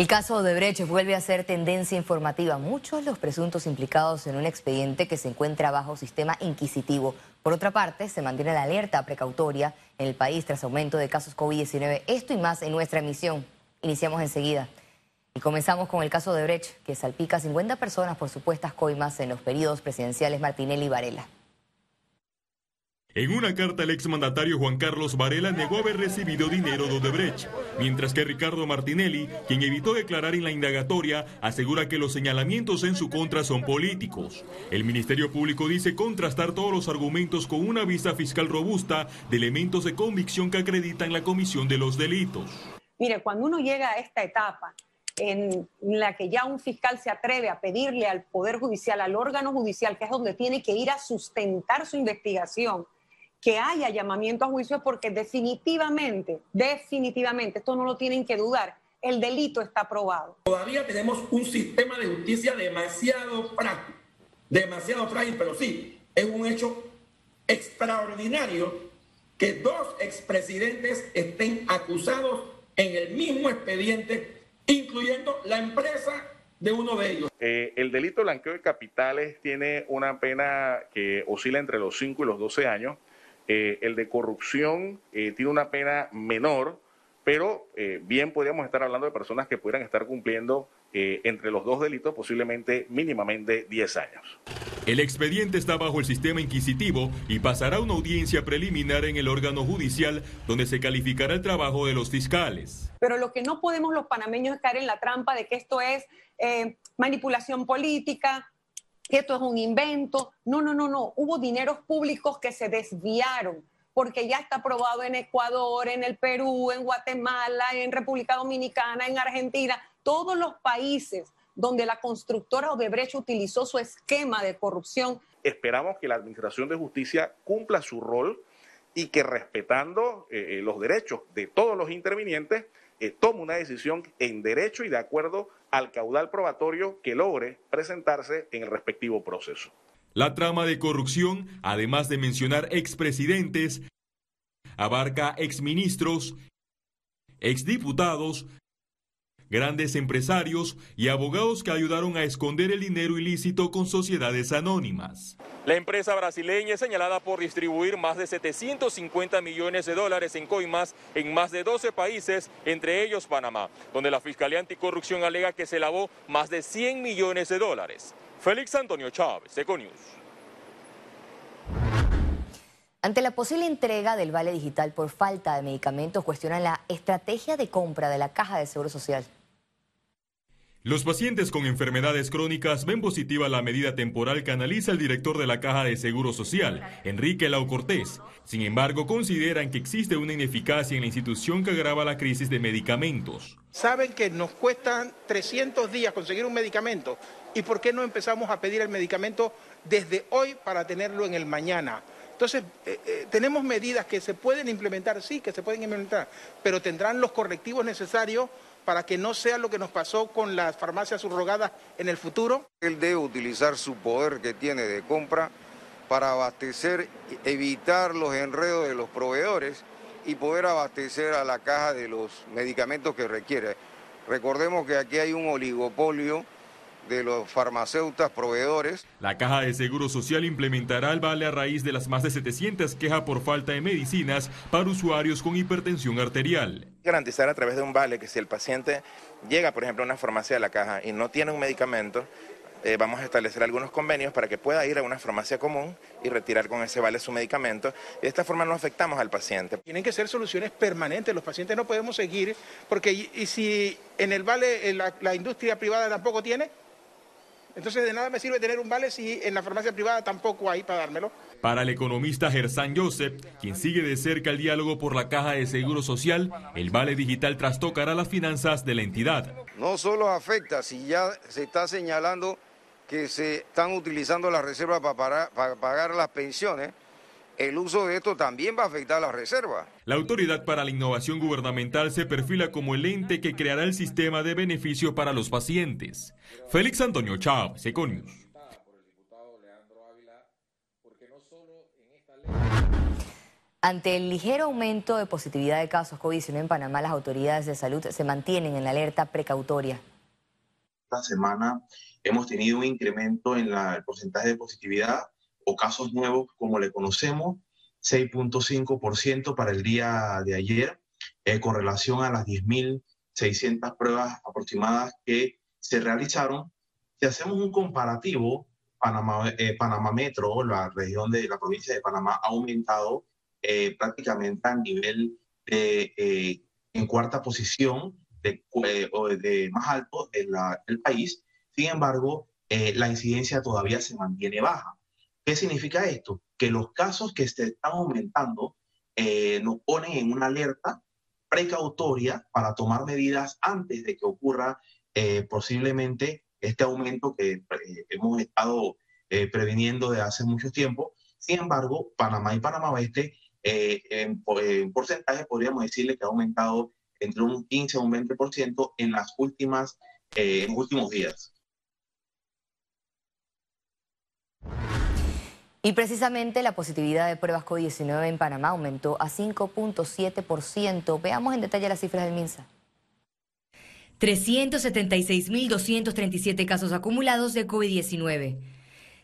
El caso de Brecht vuelve a ser tendencia informativa. Muchos los presuntos implicados en un expediente que se encuentra bajo sistema inquisitivo. Por otra parte, se mantiene la alerta precautoria en el país tras aumento de casos COVID-19. Esto y más en nuestra emisión. Iniciamos enseguida. Y comenzamos con el caso de Brecht, que salpica a 50 personas por supuestas coimas en los periodos presidenciales Martinelli y Varela. En una carta, el exmandatario Juan Carlos Varela negó haber recibido dinero de Odebrecht, mientras que Ricardo Martinelli, quien evitó declarar en la indagatoria, asegura que los señalamientos en su contra son políticos. El Ministerio Público dice contrastar todos los argumentos con una vista fiscal robusta de elementos de convicción que acreditan la comisión de los delitos. Mire, cuando uno llega a esta etapa en la que ya un fiscal se atreve a pedirle al Poder Judicial, al órgano judicial, que es donde tiene que ir a sustentar su investigación, que haya llamamiento a juicio porque definitivamente, definitivamente, esto no lo tienen que dudar, el delito está probado. Todavía tenemos un sistema de justicia demasiado frágil, demasiado frágil, pero sí, es un hecho extraordinario que dos expresidentes estén acusados en el mismo expediente, incluyendo la empresa de uno de ellos. Eh, el delito de blanqueo de capitales tiene una pena que oscila entre los 5 y los 12 años. Eh, el de corrupción eh, tiene una pena menor, pero eh, bien podríamos estar hablando de personas que pudieran estar cumpliendo entre los dos delitos posiblemente mínimamente 10 años. El expediente está bajo el sistema inquisitivo y pasará a una audiencia preliminar en el órgano judicial donde se calificará el trabajo de los fiscales. Pero lo que no podemos los panameños es caer en la trampa de que esto es manipulación política, que esto es un invento. No, no, no, no. Hubo dineros públicos que se desviaron porque ya está aprobado en Ecuador, en el Perú, en Guatemala, en República Dominicana, en Argentina, todos los países donde la constructora Odebrecht utilizó su esquema de corrupción. Esperamos que la Administración de Justicia cumpla su rol y que respetando eh, eh, los derechos de todos los intervinientes, eh, tome una decisión en derecho y de acuerdo al caudal probatorio que logre presentarse en el respectivo proceso. La trama de corrupción, además de mencionar expresidentes, abarca exministros, exdiputados, grandes empresarios y abogados que ayudaron a esconder el dinero ilícito con sociedades anónimas. La empresa brasileña es señalada por distribuir más de 750 millones de dólares en coimas en más de 12 países, entre ellos Panamá, donde la Fiscalía Anticorrupción alega que se lavó más de 100 millones de dólares. Félix Antonio Chávez, Econius. Ante la posible entrega del vale digital por falta de medicamentos, cuestionan la estrategia de compra de la Caja de Seguro Social. Los pacientes con enfermedades crónicas ven positiva la medida temporal que analiza el director de la Caja de Seguro Social, Enrique Lau Cortés. Sin embargo, consideran que existe una ineficacia en la institución que agrava la crisis de medicamentos. Saben que nos cuestan 300 días conseguir un medicamento. ¿Y por qué no empezamos a pedir el medicamento desde hoy para tenerlo en el mañana? Entonces, eh, eh, tenemos medidas que se pueden implementar, sí, que se pueden implementar, pero tendrán los correctivos necesarios para que no sea lo que nos pasó con las farmacias subrogadas en el futuro? Él debe utilizar su poder que tiene de compra para abastecer, evitar los enredos de los proveedores y poder abastecer a la caja de los medicamentos que requiere. Recordemos que aquí hay un oligopolio de los farmacéuticos proveedores. La Caja de Seguro Social implementará el vale a raíz de las más de 700 quejas por falta de medicinas para usuarios con hipertensión arterial. Garantizar a través de un vale que si el paciente llega, por ejemplo, a una farmacia de la caja y no tiene un medicamento, eh, vamos a establecer algunos convenios para que pueda ir a una farmacia común y retirar con ese vale su medicamento. De esta forma no afectamos al paciente. Tienen que ser soluciones permanentes. Los pacientes no podemos seguir, porque y, si en el vale la industria privada tampoco tiene, entonces de nada me sirve tener un vale si en la farmacia privada tampoco hay para dármelo. Para el economista Gersan Joseph, quien sigue de cerca el diálogo por la caja de seguro social, el vale digital trastocará las finanzas de la entidad. No solo afecta, si ya se está señalando que se están utilizando las reservas para, para pagar las pensiones, el uso de esto también va a afectar a la reserva. La Autoridad para la Innovación Gubernamental se perfila como el ente que creará el sistema de beneficio para los pacientes. Félix Antonio Chávez, Econius. Ante el ligero aumento de positividad de casos COVID-19 en Panamá, las autoridades de salud se mantienen en la alerta precautoria. Esta semana hemos tenido un incremento en el porcentaje de positividad o casos nuevos, como le conocemos, 6.5% para el día de ayer, eh, con relación a las 10.600 pruebas aproximadas que se realizaron. Si hacemos un comparativo, Panamá, eh, Panamá Metro, la región de la provincia de Panamá, ha aumentado eh, prácticamente a nivel de, eh, en cuarta posición de, eh, de más alto del país. Sin embargo, la incidencia todavía se mantiene baja. ¿Qué significa esto? Que los casos que se están aumentando nos ponen en una alerta precautoria para tomar medidas antes de que ocurra posiblemente este aumento que hemos estado previniendo de hace mucho tiempo. Sin embargo, Panamá y Panamá Oeste eh, en, porcentaje podríamos decirle que ha aumentado entre un 15 a un 20% en las últimas, eh, en los últimos días. Y precisamente la positividad de pruebas COVID-19 en Panamá aumentó a 5.7%. Veamos en detalle las cifras del MINSA. 376.237 casos acumulados de COVID-19.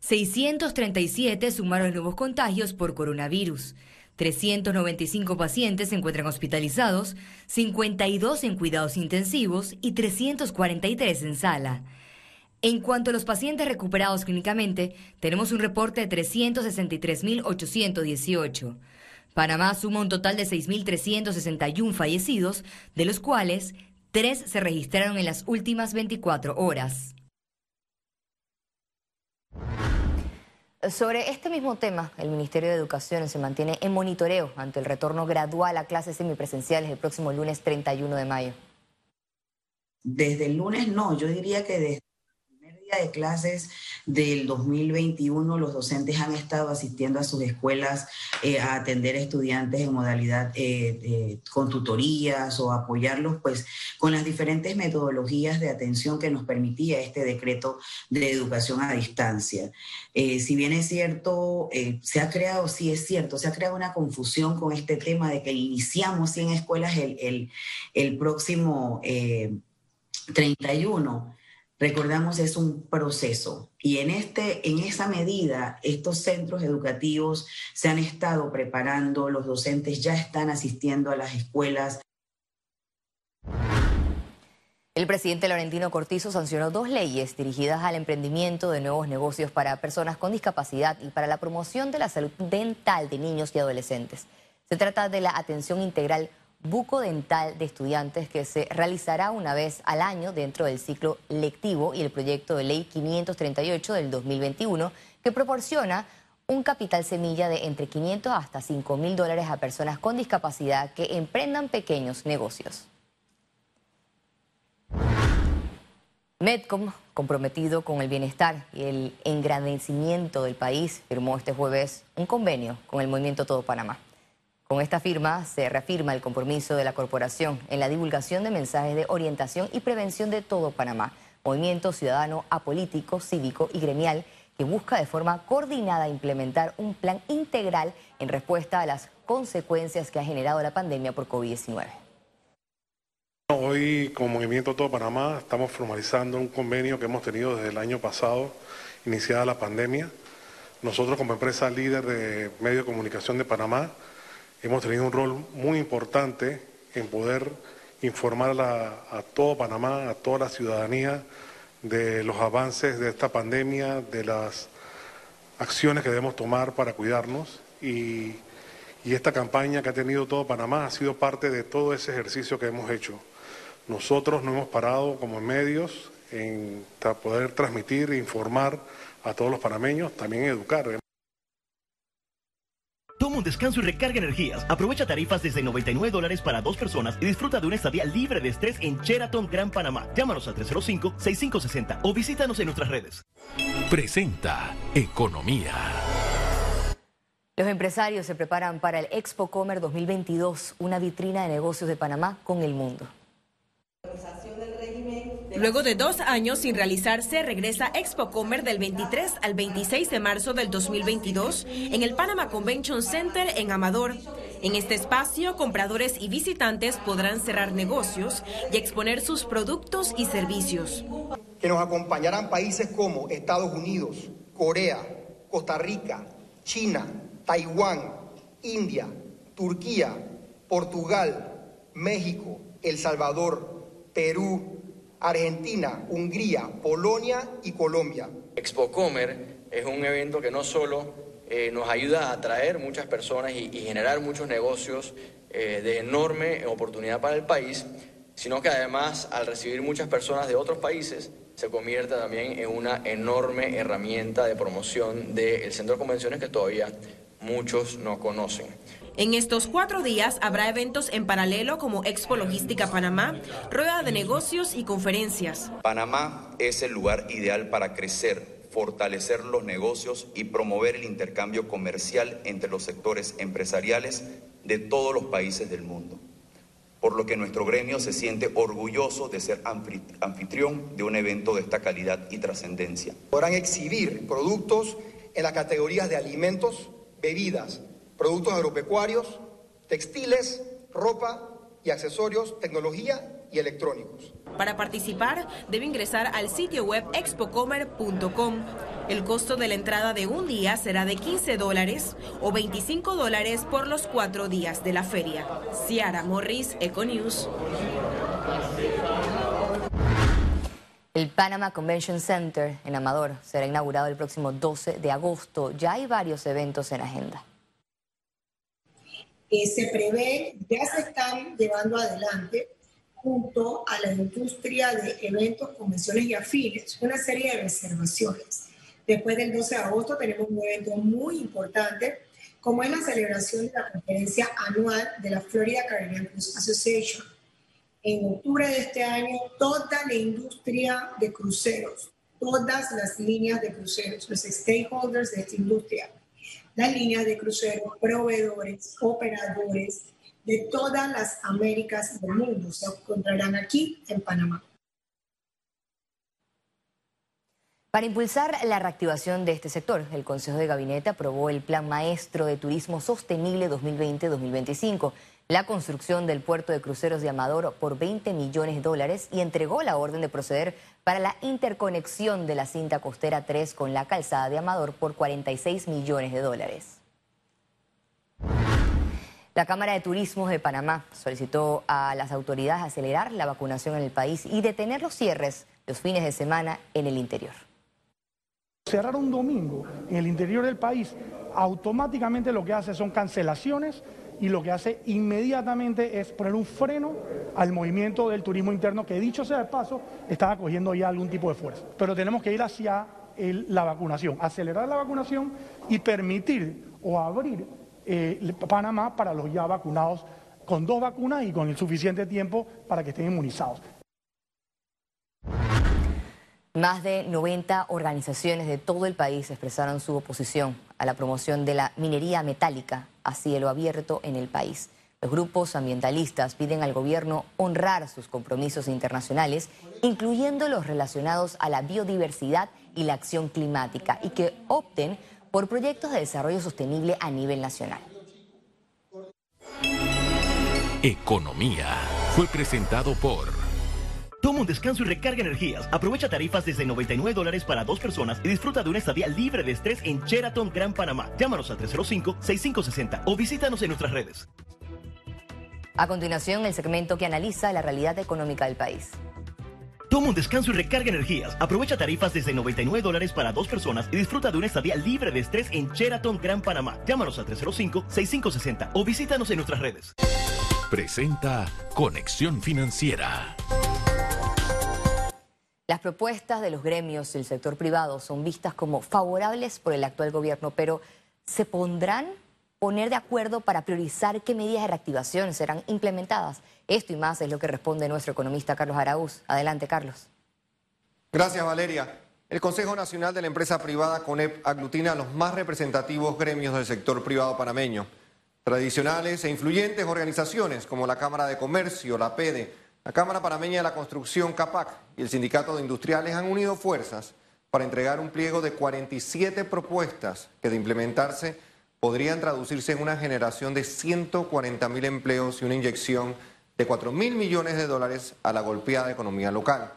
637 sumaron nuevos contagios por coronavirus. 395 pacientes se encuentran hospitalizados, 52 en cuidados intensivos y 343 en sala. En cuanto a los pacientes recuperados clínicamente, tenemos un reporte de 363.818. Panamá suma un total de 6.361 fallecidos, de los cuales 3 se registraron en las últimas 24 horas. Sobre este mismo tema, el Ministerio de Educación se mantiene en monitoreo ante el retorno gradual a clases semipresenciales el próximo lunes 31 de mayo. Desde el lunes no, yo diría que desde de clases del 2021, los docentes han estado asistiendo a sus escuelas eh, a atender estudiantes en modalidad eh, con tutorías o apoyarlos pues con las diferentes metodologías de atención que nos permitía este decreto de educación a distancia. Eh, si bien es cierto, se ha creado, sí es cierto, se ha creado una confusión con este tema de que iniciamos 100 escuelas el, el, el próximo 31 recordamos, es un proceso. Y en, este, en esa medida, estos centros educativos se han estado preparando, los docentes ya están asistiendo a las escuelas. El presidente Laurentino Cortizo sancionó dos leyes dirigidas al emprendimiento de nuevos negocios para personas con discapacidad y para la promoción de la salud dental de niños y adolescentes. Se trata de la atención integral bucodental de estudiantes que se realizará una vez al año dentro del ciclo lectivo y el proyecto de ley 538 del 2021 que proporciona un capital semilla de entre 500 hasta 5 mil dólares a personas con discapacidad que emprendan pequeños negocios. Medcom, comprometido con el bienestar y el engrandecimiento del país, firmó este jueves un convenio con el movimiento Todo Panamá. Con esta firma se reafirma el compromiso de la corporación en la divulgación de mensajes de orientación y prevención de todo Panamá, movimiento ciudadano apolítico, cívico y gremial que busca de forma coordinada implementar un plan integral en respuesta a las consecuencias que ha generado la pandemia por COVID-19. Hoy, como Movimiento Todo Panamá, estamos formalizando un convenio que hemos tenido desde el año pasado, iniciada la pandemia. Nosotros, como empresa líder de medio de comunicación de Panamá, hemos tenido un rol muy importante en poder informar a, todo Panamá, a toda la ciudadanía de los avances de esta pandemia, de las acciones que debemos tomar para cuidarnos y, esta campaña que ha tenido todo Panamá ha sido parte de todo ese ejercicio que hemos hecho. Nosotros no hemos parado como medios en poder transmitir e informar a todos los panameños, también educar. Un descanso y recarga energías. Aprovecha tarifas desde 99 dólares para dos personas y disfruta de una estadía libre de estrés en Sheraton Gran Panamá. Llámanos al 305-6560 o visítanos en nuestras redes. Presenta Economía. Los empresarios se preparan para el Expo Comer 2022, una vitrina de negocios de Panamá con el mundo. Luego de dos años sin realizarse, regresa Expo Comer del 23 al 26 de marzo del 2022 en el Panama Convention Center en Amador. En este espacio, compradores y visitantes podrán cerrar negocios y exponer sus productos y servicios. Que nos acompañarán países como Estados Unidos, Corea, Costa Rica, China, Taiwán, India, Turquía, Portugal, México, El Salvador, Perú, Argentina, Hungría, Polonia y Colombia. Expocomer es un evento que no solo eh, nos ayuda a atraer muchas personas y, generar muchos negocios eh, de enorme oportunidad para el país, sino que además al recibir muchas personas de otros países se convierte también en una enorme herramienta de promoción del centro de convenciones que todavía muchos no conocen. En estos cuatro días habrá eventos en paralelo como Expo Logística Panamá, rueda de negocios y conferencias. Panamá es el lugar ideal para crecer, fortalecer los negocios y promover el intercambio comercial entre los sectores empresariales de todos los países del mundo. Por lo que nuestro gremio se siente orgulloso de ser anfitrión de un evento de esta calidad y trascendencia. Podrán exhibir productos en las categorías de alimentos, bebidas, productos agropecuarios, textiles, ropa y accesorios, tecnología y electrónicos. Para participar, debe ingresar al sitio web expocomer.com. El costo de la entrada de un día será de 15 dólares o 25 dólares por los cuatro días de la feria. Ciara Morris, Econews. El Panama Convention Center en Amador será inaugurado el próximo 12 de agosto. Ya hay varios eventos en agenda se prevé, ya se están llevando adelante junto a la industria de eventos, convenciones y afines, una serie de reservaciones. Después del 12 de agosto tenemos un evento muy importante, como es la celebración de la conferencia anual de la Florida Caribbean Cruise Association. En octubre de este año, toda la industria de cruceros, todas las líneas de cruceros, los stakeholders de esta industria, las líneas de crucero, proveedores, operadores de todas las Américas del mundo se encontrarán aquí en Panamá. Para impulsar la reactivación de este sector, el Consejo de Gabinete aprobó el Plan Maestro de Turismo Sostenible 2020-2025, la construcción del puerto de cruceros de Amador por 20 millones de dólares y entregó la orden de proceder para la interconexión de la cinta costera 3 con la calzada de Amador por 46 millones de dólares. La Cámara de Turismo de Panamá solicitó a las autoridades acelerar la vacunación en el país y detener los cierres los fines de semana en el interior. Cerrar un domingo en el interior del país automáticamente lo que hace son cancelaciones y lo que hace inmediatamente es poner un freno al movimiento del turismo interno, que dicho sea de paso, estaba cogiendo ya algún tipo de fuerza. Pero tenemos que ir hacia la vacunación, acelerar la vacunación y permitir o abrir eh, Panamá para los ya vacunados con dos vacunas y con el suficiente tiempo para que estén inmunizados. Más de 90 organizaciones de todo el país expresaron su oposición a la promoción de la minería metálica a cielo abierto en el país. Los grupos ambientalistas piden al gobierno honrar sus compromisos internacionales, incluyendo los relacionados a la biodiversidad y la acción climática, y que opten por proyectos de desarrollo sostenible a nivel nacional. Economía fue presentado por... Toma un descanso y recarga energías. Aprovecha tarifas desde 99 dólares para dos personas y disfruta de una estadía libre de estrés en Sheraton Gran Panamá. Llámanos al 305-6560 o visítanos en nuestras redes. A continuación, el segmento que analiza la realidad económica del país. Toma un descanso y recarga energías. Aprovecha tarifas desde 99 dólares para dos personas y disfruta de una estadía libre de estrés en Sheraton Gran Panamá. Llámanos al 305-6560 o visítanos en nuestras redes. Presenta Conexión Financiera. Las propuestas de los gremios del sector privado son vistas como favorables por el actual gobierno, pero ¿se pondrán poner de acuerdo para priorizar qué medidas de reactivación serán implementadas? Esto y más es lo que responde nuestro economista Carlos Araúz. Adelante, Carlos. Gracias, Valeria. El Consejo Nacional de la Empresa Privada CONEP aglutina a los más representativos gremios del sector privado panameño. Tradicionales e influyentes organizaciones como la Cámara de Comercio, la PEDE, la Cámara Panameña de la Construcción CAPAC y el Sindicato de Industriales han unido fuerzas para entregar un pliego de 47 propuestas que de implementarse podrían traducirse en una generación de 140 mil empleos y una inyección de 4 mil millones de dólares a la golpeada economía local.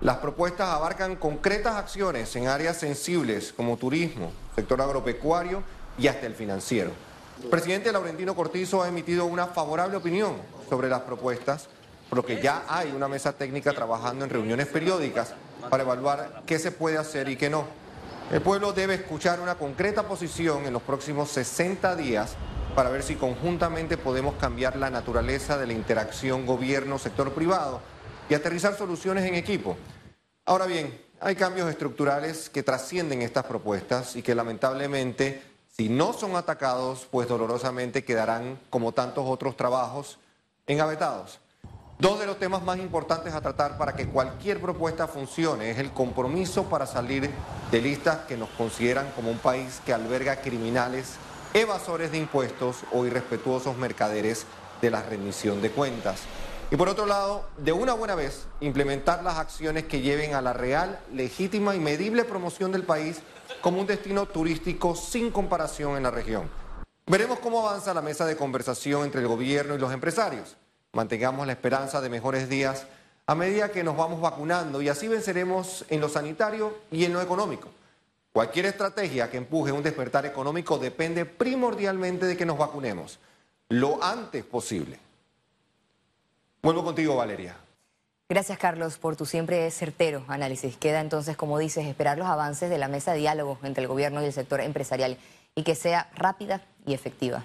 Las propuestas abarcan concretas acciones en áreas sensibles como turismo, sector agropecuario y hasta el financiero. El presidente Laurentino Cortizo ha emitido una favorable opinión sobre las propuestas, por lo que ya hay una mesa técnica trabajando en reuniones periódicas para evaluar qué se puede hacer y qué no. El pueblo debe escuchar una concreta posición en los próximos 60 días para ver si conjuntamente podemos cambiar la naturaleza de la interacción gobierno-sector privado y aterrizar soluciones en equipo. Ahora bien, hay cambios estructurales que trascienden estas propuestas y que lamentablemente si no son atacados, pues dolorosamente quedarán, como tantos otros trabajos, engavetados. Dos de los temas más importantes a tratar para que cualquier propuesta funcione es el compromiso para salir de listas que nos consideran como un país que alberga criminales, evasores de impuestos o irrespetuosos mercaderes de la rendición de cuentas. Y por otro lado, de una buena vez, implementar las acciones que lleven a la real, legítima y medible promoción del país como un destino turístico sin comparación en la región. Veremos cómo avanza la mesa de conversación entre el gobierno y los empresarios. Mantengamos la esperanza de mejores días a medida que nos vamos vacunando y así venceremos en lo sanitario y en lo económico. Cualquier estrategia que empuje un despertar económico depende primordialmente de que nos vacunemos lo antes posible. Vuelvo contigo, Valeria. Gracias, Carlos, por tu siempre certero análisis. Queda entonces, como dices, esperar los avances de la mesa de diálogo entre el gobierno y el sector empresarial y que sea rápida y efectiva.